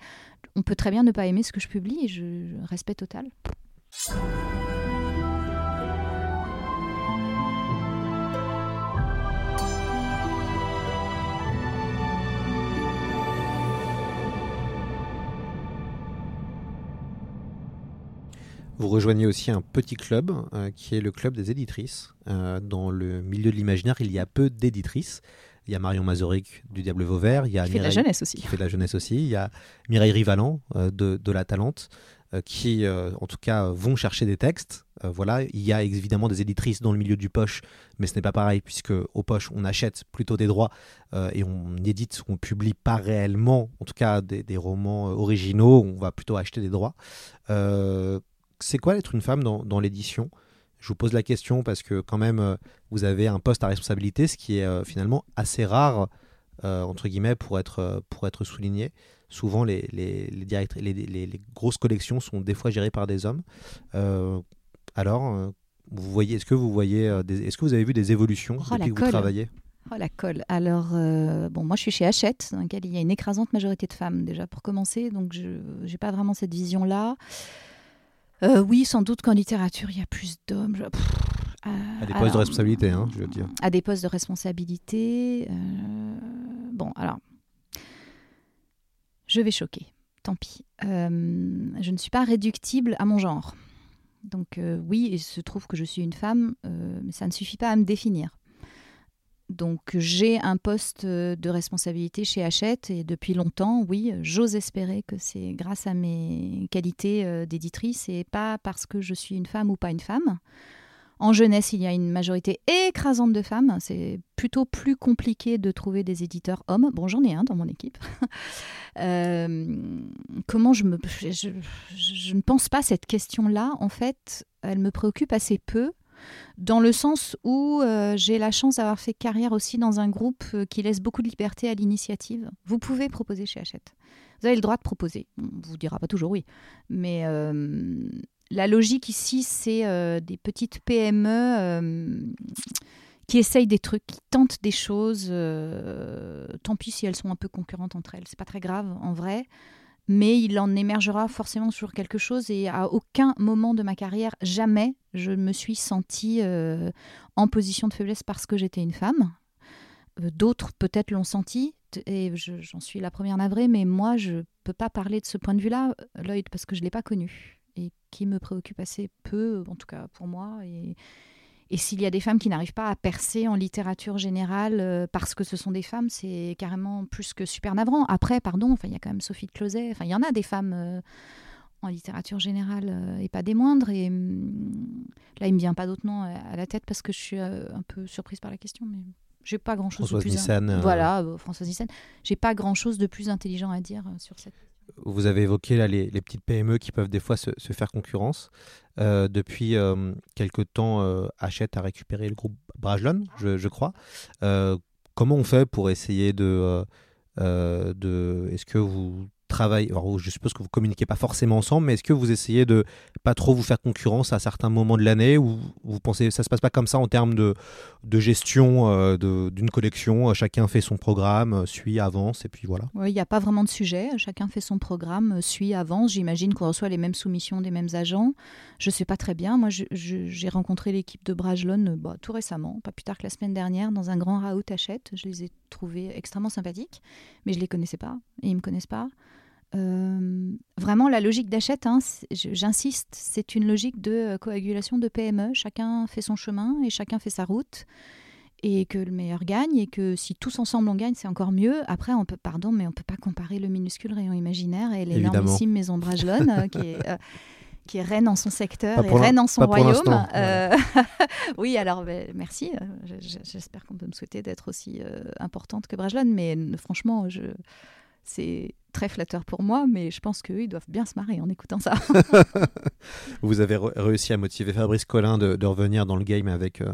on peut très bien ne pas aimer ce que je publie, je, je respect total. Vous rejoignez aussi un petit club euh, qui est le club des éditrices. Euh, dans le milieu de l'imaginaire, il y a peu d'éditrices. Il y a Marion Mazoric du Diable Vauvert, il y a Qui fait de la Mireille- jeunesse aussi. qui fait de la jeunesse aussi, il y a Mireille Rivalan euh, de, de La Talente qui, en tout cas, vont chercher des textes. Voilà, il y a évidemment des éditrices dans le milieu du poche, mais ce n'est pas pareil puisque au poche on achète plutôt des droits et on édite, on publie pas réellement, en tout cas des, des romans originaux, on va plutôt acheter des droits. Euh, c'est quoi être une femme dans, dans l'édition? Je vous pose la question parce que quand même euh, vous avez un poste à responsabilité, ce qui est euh, finalement assez rare euh, entre guillemets pour être pour être souligné. Souvent les les, les, grosses collections sont des fois gérées par des hommes. Alors vous voyez, est-ce que vous voyez, est-ce que vous avez vu des évolutions Oh, la depuis que vous travaillez? Oh la colle. Alors, euh, bon, moi je suis chez Hachette, dans lequel il y a une écrasante majorité de femmes déjà pour commencer, donc je n'ai pas vraiment cette vision-là. Euh, oui, sans doute qu'en littérature, il y a plus d'hommes. Je- euh, À des postes de responsabilité, hein, je veux dire. À des postes de responsabilité. euh, bon, alors, je vais choquer. Tant pis. Euh, je ne suis pas réductible à mon genre. Donc oui, il se trouve que je suis une femme, mais ça ne suffit pas à me définir. Donc j'ai un poste euh, de responsabilité chez Hachette et depuis longtemps, oui, j'ose espérer que c'est grâce à mes qualités euh, d'éditrice et pas parce que je suis une femme ou pas une femme. En jeunesse, il y a une majorité écrasante de femmes. C'est plutôt plus compliqué de trouver des éditeurs hommes. Bon, j'en ai un dans mon équipe. Euh, comment je me... Je, ne pense pas cette question-là. En fait, elle me préoccupe assez peu dans le sens où euh, j'ai la chance d'avoir fait carrière aussi dans un groupe euh, qui laisse beaucoup de liberté à l'initiative. Vous pouvez proposer chez Hachette. Vous avez le droit de proposer. On vous dira pas toujours oui. Mais euh, la logique ici, c'est des petites PME qui essayent des trucs, qui tentent des choses. tant pis si elles sont un peu concurrentes entre elles. C'est pas très grave en vrai. Mais il en émergera forcément toujours quelque chose et à aucun moment de ma carrière, jamais, je me suis sentie euh, en position de faiblesse parce que j'étais une femme. Euh, D'autres peut-être l'ont senti et je- j'en suis la première navrée, mais moi je peux pas parler de ce point de vue-là, Lloyd, parce que je l'ai pas connu et qui me préoccupe assez peu, en tout cas pour moi. Et, et s'il y a des femmes qui n'arrivent pas à percer en littérature générale euh, parce que ce sont des femmes, c'est carrément plus que super navrant. Après, pardon, il y a quand même Sophie de Closet. Enfin, il y en a des femmes euh, en littérature générale euh, et pas des moindres. Et hum, là, il me vient pas d'autres noms à la tête parce que je suis un peu surprise par la question, mais j'ai pas grand chose Françoise de plus. Voilà, euh, Françoise Nissen. J'ai pas grand chose de plus intelligent à dire sur cette. Vous avez évoqué là, les, petites PME qui peuvent des fois se, faire concurrence. Euh, depuis euh, quelque temps, euh, Hachette a récupéré le groupe Brajlon, je, je crois. Euh, comment on fait pour essayer de... euh, de Est-ce que vous Alors, je suppose que vous communiquez pas forcément ensemble, mais est-ce que vous essayez de pas trop vous faire concurrence à certains moments de l'année ou vous pensez ça se passe pas comme ça en termes de, de gestion euh, d'une collection Chacun fait son programme, euh, suit, avance, et puis voilà. Il n'y a pas vraiment de sujet. Chacun fait son programme, euh, suit, avance. J'imagine qu'on reçoit les mêmes soumissions des mêmes agents. Je ne sais pas très bien. Moi, j'ai rencontré l'équipe de Brajlon euh, bah, tout récemment, pas plus tard que la semaine dernière, dans un grand raout Hachette. Je les ai trouvés extrêmement sympathiques, mais je ne les connaissais pas et ils ne me connaissent pas. Euh, vraiment, la logique d'Hachette, hein, j'insiste, c'est une logique de euh, coagulation de PME. Chacun fait son chemin et chacun fait sa route et que le meilleur gagne et que si tous ensemble on gagne, c'est encore mieux. Après, on peut, pardon, mais on peut pas comparer le minuscule rayon imaginaire et l'énormissime maison Brajlon euh, qui est euh, qui est reine en son secteur et reine en son royaume. Euh, oui, alors ben, merci. Euh, je- je- J'espère qu'on peut me souhaiter d'être aussi euh, importante que Brajlon, mais franchement, je c'est très flatteur pour moi, mais je pense qu'eux, ils doivent bien se marrer en écoutant ça. Vous avez réussi à motiver Fabrice Collin de, de revenir dans le game avec euh,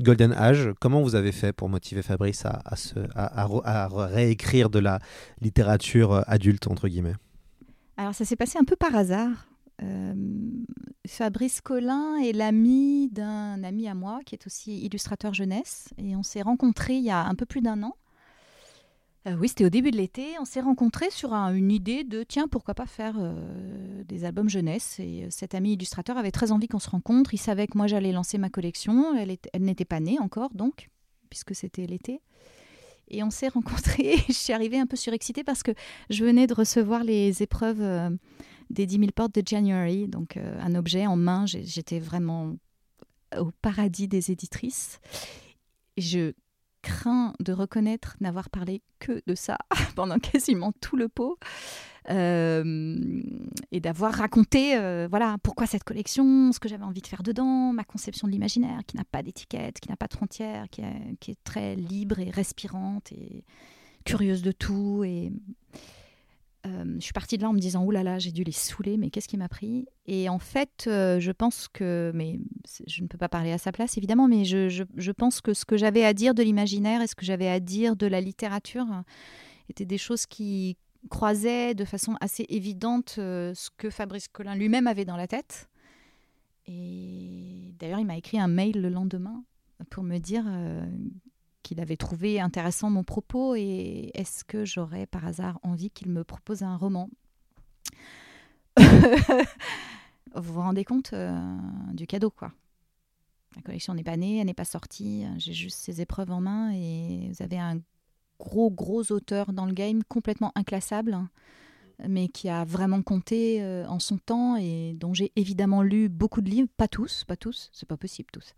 Golden Age. Comment vous avez fait pour motiver Fabrice à, à se- à- à re- à réécrire de la littérature adulte, entre guillemets? Alors ça s'est passé un peu par hasard. Euh, Fabrice Collin est l'ami d'un ami à moi qui est aussi illustrateur jeunesse et on s'est rencontrés il y a un peu plus d'un an. Euh, oui, c'était au début de l'été. On s'est rencontrés sur un- une idée de tiens, pourquoi pas faire euh, des albums jeunesse. Et cet ami illustrateur avait très envie qu'on se rencontre. Il savait que moi j'allais lancer ma collection. Elle, elle n'était pas née encore, donc, puisque c'était l'été. Et on s'est rencontrés. Je suis arrivée un peu surexcitée parce que je venais de recevoir les épreuves des 10 000 portes de January, donc euh, un objet en main. J'étais vraiment au paradis des éditrices. Je crains de reconnaître n'avoir parlé que de ça pendant quasiment tout le pot. Euh, et d'avoir raconté euh, voilà pourquoi cette collection, ce que j'avais envie de faire dedans, ma conception de l'imaginaire qui n'a pas d'étiquette, qui n'a pas de frontières, qui, est- qui est très libre et respirante et curieuse de tout. Et je suis partie de là en me disant, oh là là, j'ai dû les saouler, mais qu'est-ce qui m'a pris? Et en fait, euh, je pense que, mais je ne peux pas parler à sa place évidemment, mais je, pense que ce que j'avais à dire de l'imaginaire et ce que j'avais à dire de la littérature euh, étaient des choses qui croisaient de façon assez évidente euh, ce que Fabrice Collin lui-même avait dans la tête. Et d'ailleurs, il m'a écrit un mail le lendemain pour me dire euh, qu'il avait trouvé intéressant mon propos et est-ce que j'aurais par hasard envie qu'il me propose un roman Vous vous rendez compte euh, du cadeau, quoi. La collection n'est pas née, elle n'est pas sortie, j'ai juste ces épreuves en main et vous avez un gros, gros auteur dans le game, complètement inclassable, mais qui a vraiment compté euh, en son temps et dont j'ai évidemment lu beaucoup de livres, pas tous, pas tous, c'est pas possible tous.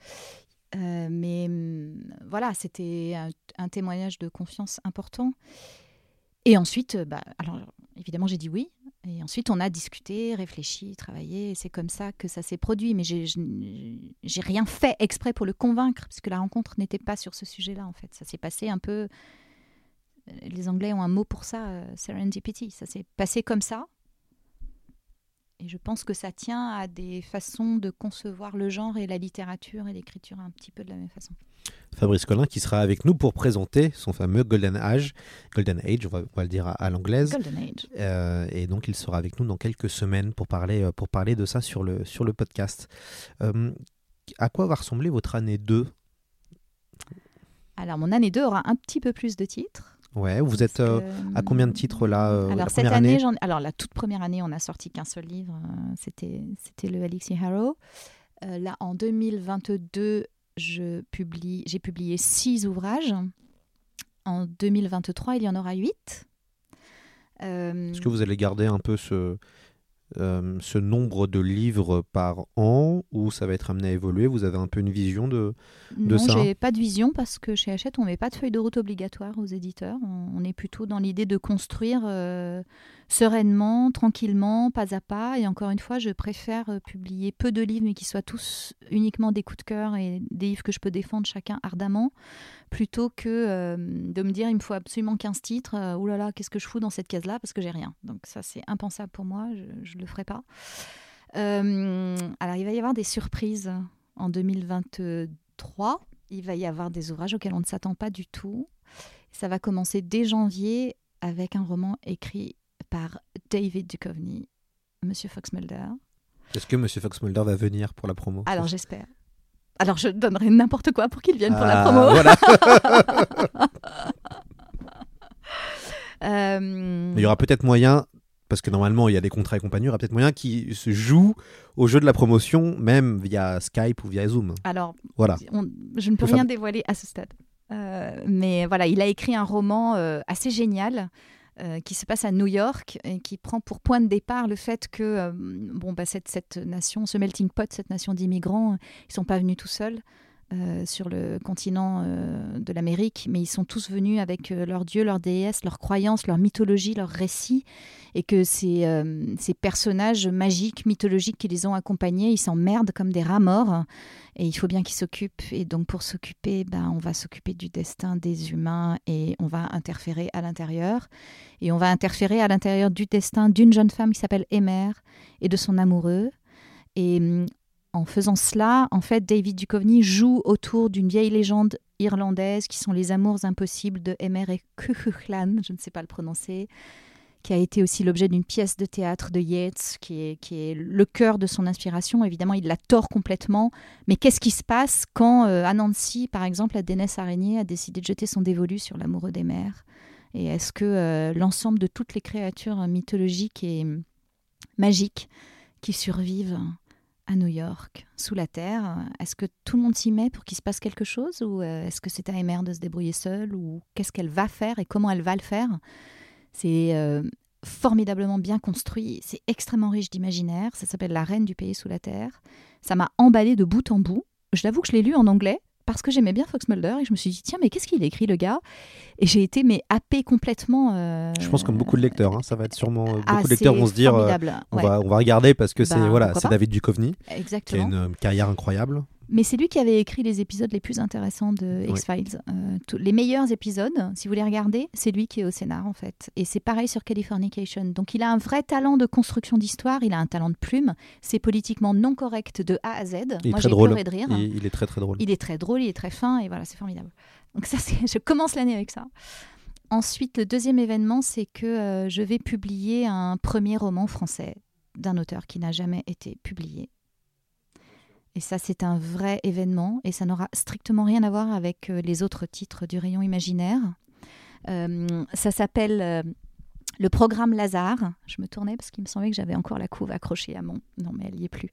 Euh, mais hum, voilà, c'était un, témoignage de confiance important. Et ensuite, euh, bah, alors évidemment, j'ai dit oui. Et ensuite, on a discuté, réfléchi, travaillé. C'est comme ça que ça s'est produit. Mais j'ai- rien fait exprès pour le convaincre, parce que la rencontre n'était pas sur ce sujet-là, en fait. Ça s'est passé un peu. euh, Les Anglais ont un mot pour ça, serendipity. Ça s'est passé comme ça. Et je pense que ça tient à des façons de concevoir le genre et la littérature et l'écriture un petit peu de la même façon. Fabrice Collin qui sera avec nous pour présenter son fameux Golden Age, Golden Age, on va, on va le dire à, à l'anglaise. Golden Age. Euh, et donc il sera avec nous dans quelques semaines pour parler, euh, pour parler de ça sur le, sur le podcast. Euh, à quoi va ressembler votre année 2 Alors, mon année 2 aura un petit peu plus de titres. Ouais, vous êtes euh, que, à combien de titres là euh, alors la cette année, alors la toute première année, on n'a sorti qu'un seul livre, euh, c'était c'était le Alexis Harrow. Euh, là, en 2022, je publie, j'ai publié six ouvrages. En 2023, il y en aura huit. Est-ce que vous allez garder un peu ce, euh, ce nombre de livres par an ou ça va être amené à évoluer? Vous avez un peu une vision de... de non, ça? j'ai pas de vision parce que chez Hachette, on met pas de feuille de route obligatoire aux éditeurs. On, on est plutôt dans l'idée de construire euh, sereinement, tranquillement, pas à pas. Et encore une fois, je préfère euh, publier peu de livres, mais qui soient tous uniquement des coups de cœur et des livres que je peux défendre chacun ardemment, plutôt que euh, de me dire il me faut absolument 15 titres. Euh, Ouh là là, qu'est-ce que je fous dans cette case-là parce que j'ai rien. Donc ça, c'est impensable pour moi. Je, je le ferai pas. Euh, alors, il va y avoir des surprises en 2023. Il va y avoir des ouvrages auxquels on ne s'attend pas du tout. Ça va commencer dès janvier avec un roman écrit par David Duchovny, Monsieur Fox Mulder. Est-ce que Monsieur Fox Mulder va venir pour la promo? Alors j'espère. Alors je donnerai n'importe quoi pour qu'il vienne pour la Ah, promo. Voilà. Euh, il y aura peut-être moyen, parce que normalement il y a des contrats et compagnie, il y aura peut-être moyen qui se joue au jeu de la promotion, même via Skype ou via Zoom. Alors, Voilà. on- je ne peux rien dévoiler à ce stade. Euh, mais voilà, il a écrit un roman euh, assez génial euh, qui se passe à New York et qui prend pour point de départ le fait que euh, bon, bah, cette, cette nation, ce melting pot, cette nation d'immigrants, ils sont pas venus tout seuls. Euh, sur le continent euh, de l'Amérique, mais ils sont tous venus avec euh, leurs dieux, leurs déesses, leurs croyances, leur mythologie, leurs récits, et que ces, ces personnages magiques, mythologiques qui les ont accompagnés, ils s'emmerdent comme des rats morts, et il faut bien qu'ils s'occupent. Et donc pour s'occuper, ben, on va s'occuper du destin des humains et on va interférer à l'intérieur. Et on va interférer à l'intérieur du destin d'une jeune femme qui s'appelle Emer et de son amoureux. Et hum, en faisant cela, en fait, David Duchovny joue autour d'une vieille légende irlandaise qui sont les amours impossibles de Emer et Cuchulainn, je ne sais pas le prononcer, qui a été aussi l'objet d'une pièce de théâtre de Yeats, qui est, qui le cœur de son inspiration. Évidemment, il la tord complètement. Mais qu'est-ce qui se passe quand euh, Anansi, par exemple, la déesse araignée, a décidé de jeter son dévolu sur l'amoureux des Et est-ce que euh, l'ensemble de toutes les créatures mythologiques et hum, magiques qui survivent à New York, sous la terre, est-ce que tout le monde s'y met pour qu'il se passe quelque chose Ou euh, est-ce que c'est à Emer de se débrouiller seule Ou qu'est-ce qu'elle va faire et comment elle va le faire? C'est euh, formidablement bien construit, c'est extrêmement riche d'imaginaire, ça s'appelle La Reine du pays sous la terre. Ça m'a emballé de bout en bout. Je l'avoue que je l'ai lu en anglais parce que j'aimais bien Fox Mulder et je me suis dit tiens mais qu'est-ce qu'il écrit le gars? Et j'ai été mais happée complètement. euh, Je pense comme beaucoup de lecteurs, hein, ça va être sûrement beaucoup ah, de lecteurs vont se dire, euh, on ouais. va on va regarder parce que c'est Bah, voilà, c'est. David Duchovny qui a Exactement. une euh, carrière incroyable. Mais c'est lui qui avait écrit les épisodes les plus intéressants de Oui. X-Files. Euh, les meilleurs épisodes, si vous les regardez, c'est lui qui est au scénar en fait. Et c'est pareil sur Californication. Donc il a un vrai talent de construction d'histoire, il a un talent de plume. C'est politiquement non correct de A à Z. Il est Moi j'ai pleuré de rire. Il, il est très très drôle. Il est très drôle, il est très fin et voilà, c'est formidable. Donc ça, je commence l'année avec ça. Ensuite, le deuxième événement, c'est que euh, je vais publier un premier roman français d'un auteur qui n'a jamais été publié. Et ça, c'est un vrai événement et ça n'aura strictement rien à voir avec euh, les autres titres du rayon imaginaire. Euh, ça s'appelle euh, le programme Lazare. Je me tournais parce qu'il me semblait que j'avais encore la couve accrochée à mon... Non, mais elle n'y est plus.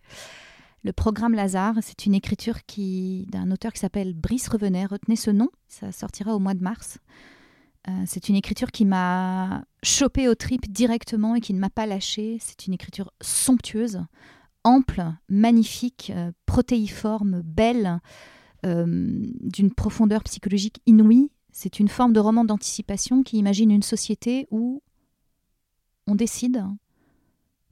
Le programme Lazare, c'est une écriture qui d'un auteur qui s'appelle Brice Revenet. Retenez ce nom, ça sortira au mois de mars. C'est une écriture qui m'a chopé aux tripes directement et qui ne m'a pas lâché. C'est une écriture somptueuse, ample, magnifique, euh, protéiforme, belle, euh, d'une profondeur psychologique inouïe. C'est une forme de roman d'anticipation qui imagine une société où on décide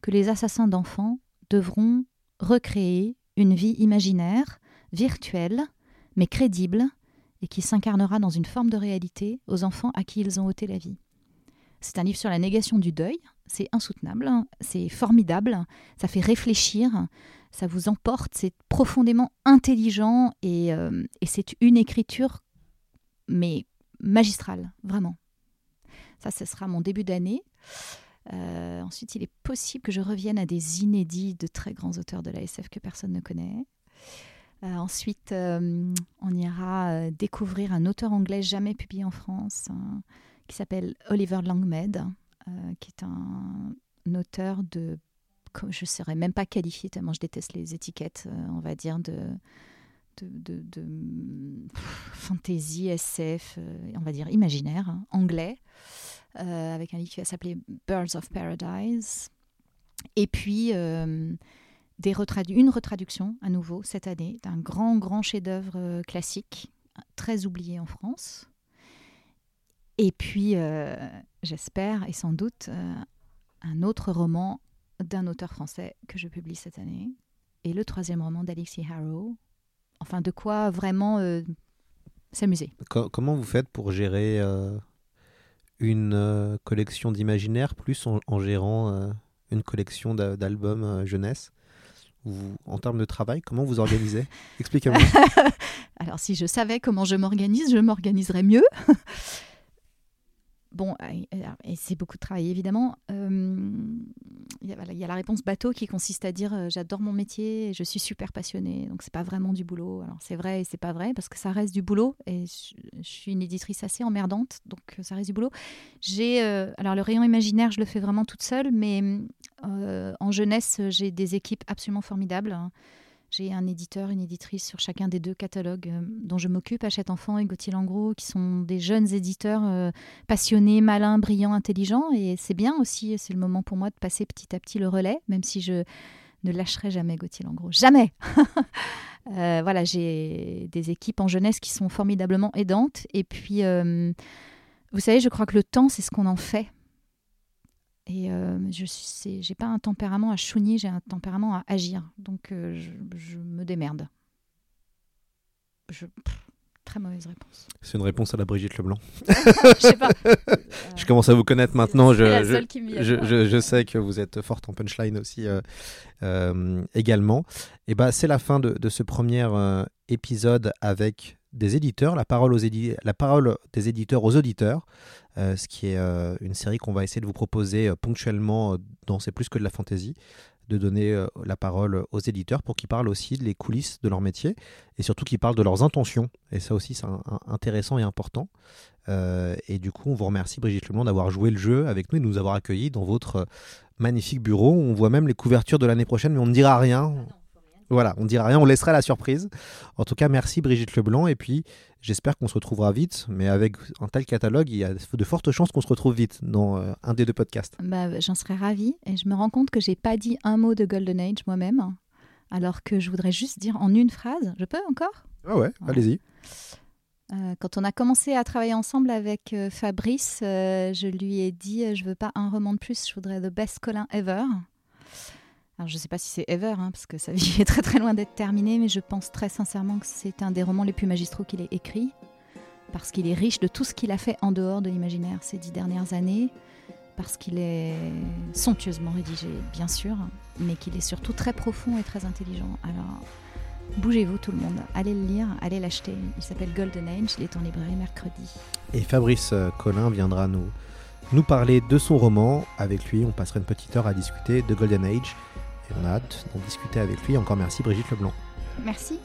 que les assassins d'enfants devront recréer une vie imaginaire, virtuelle, mais crédible, et qui s'incarnera dans une forme de réalité aux enfants à qui ils ont ôté la vie. C'est un livre sur la négation du deuil, c'est insoutenable, c'est formidable, ça fait réfléchir, ça vous emporte, c'est profondément intelligent et, euh, c'est une écriture, mais magistrale, vraiment. Ça, ce sera mon début d'année. Euh, ensuite, il est possible que je revienne à des inédits de très grands auteurs de la SF que personne ne connaît. Euh, ensuite, on ira découvrir un auteur anglais jamais publié en France, qui s'appelle Oliver Langmed, qui est un, auteur de. Je ne saurais même pas qualifier tellement je déteste les étiquettes, euh, on va dire, de. De, fantasy, SF, euh, on va dire imaginaire, hein, anglais, euh, avec un livre qui va s'appeler Birds of Paradise. Et puis, euh, une retraduction à nouveau cette année d'un grand, grand chef-d'œuvre euh, classique, très oublié en France. Et puis, euh, j'espère, et sans doute, euh, un autre roman d'un auteur français que je publie cette année. Et le troisième roman d'Alexis Harrow. Enfin, de quoi vraiment euh, s'amuser. Co- comment vous faites pour gérer une collection d'imaginaire plus en, en gérant une collection d'a- d'albums jeunesse? Vous- En termes de travail, comment vous organisez? Expliquez-moi. Alors, si je savais comment je m'organise, je m'organiserais mieux. bon, et, et c'est beaucoup de travail, évidemment. Euh, Il y, a- la réponse bateau qui consiste à dire euh, j'adore mon métier, je suis super passionnée. Donc, c'est pas vraiment du boulot. Alors, c'est vrai et c'est pas vrai parce que ça reste du boulot. Et je, suis une éditrice assez emmerdante, donc euh, ça reste du boulot. J'ai alors le rayon imaginaire, je le fais vraiment toute seule, mais en jeunesse, j'ai des équipes absolument formidables. hein. J'ai un éditeur, une éditrice sur chacun des deux catalogues euh, dont je m'occupe, Hachette Enfant et Gauthier Langros, qui sont des jeunes éditeurs euh, passionnés, malins, brillants, intelligents. Et c'est bien aussi, c'est le moment pour moi de passer petit à petit le relais, même si je ne lâcherai jamais Gauthier Langros. Jamais Euh, Voilà, j'ai des équipes en jeunesse qui sont formidablement aidantes. Et puis, vous savez, je crois que le temps, c'est ce qu'on en fait. Et euh, je j'ai pas un tempérament à chougner, j'ai un tempérament à agir. Donc euh, je, je me démerde. Je, pff, très mauvaise réponse. C'est une réponse à la Brigitte Leblanc. je sais pas. Je commence à vous connaître maintenant. Je, la je- seule qui me vient. je, je- je sais que vous êtes forte en punchline aussi euh, euh, également. Et ben c'est la fin de, de ce premier épisode avec des éditeurs, la parole, aux édi- la parole des éditeurs aux auditeurs, euh, ce qui est euh, une série qu'on va essayer de vous proposer euh, ponctuellement dans C'est plus que de la fantaisie, de donner la parole aux éditeurs pour qu'ils parlent aussi des coulisses de leur métier et surtout qu'ils parlent de leurs intentions. Et ça aussi c'est intéressant et important. Et du coup, on vous remercie, Brigitte Leblanc, d'avoir joué le jeu avec nous et de nous avoir accueillis dans votre magnifique bureau. On voit même les couvertures de l'année prochaine, mais on ne dira rien. Voilà, on ne dira rien, on laissera la surprise. En tout cas, merci Brigitte Leblanc. Et puis, j'espère qu'on se retrouvera vite. Mais avec un tel catalogue, il y a de fortes chances qu'on se retrouve vite dans euh, un des deux podcasts. Bah, J'en serais ravie. Et je me rends compte que j'ai pas dit un mot de Golden Age moi-même. Alors que je voudrais juste dire en une phrase. Je peux encore? Ah ouais, Voilà. allez-y. Euh, quand on a commencé à travailler ensemble avec euh, Fabrice, je lui ai dit je veux pas un roman de plus, je voudrais the best Colin ever. Je sais pas si c'est ever, hein, parce que sa vie est très très loin d'être terminée, mais je pense très sincèrement que c'est un des romans les plus magistraux qu'il ait écrit, parce qu'il est riche de tout ce qu'il a fait en dehors de l'imaginaire ces dix dernières années, parce qu'il est somptueusement rédigé, bien sûr, mais qu'il est surtout très profond et très intelligent. Alors Bougez-vous tout le monde, allez le lire, allez l'acheter. Il s'appelle Golden Age, il est en librairie mercredi. Et Fabrice euh, Collin viendra nous, nous parler de son roman. Avec lui, on passera une petite heure à discuter de Golden Age. On a hâte d'en discuter avec lui. Encore merci Brigitte Leblanc. Merci.